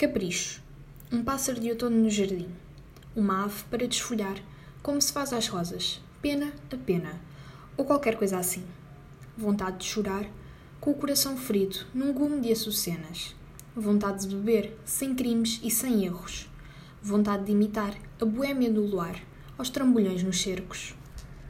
Capricho. Um pássaro de outono no jardim. Uma ave para desfolhar, como se faz às rosas, pena a pena, ou qualquer coisa assim. Vontade de chorar, com o coração ferido num gume de açucenas. Vontade de beber, sem crimes e sem erros. Vontade de imitar a boêmia do luar, aos trambolhões nos cercos.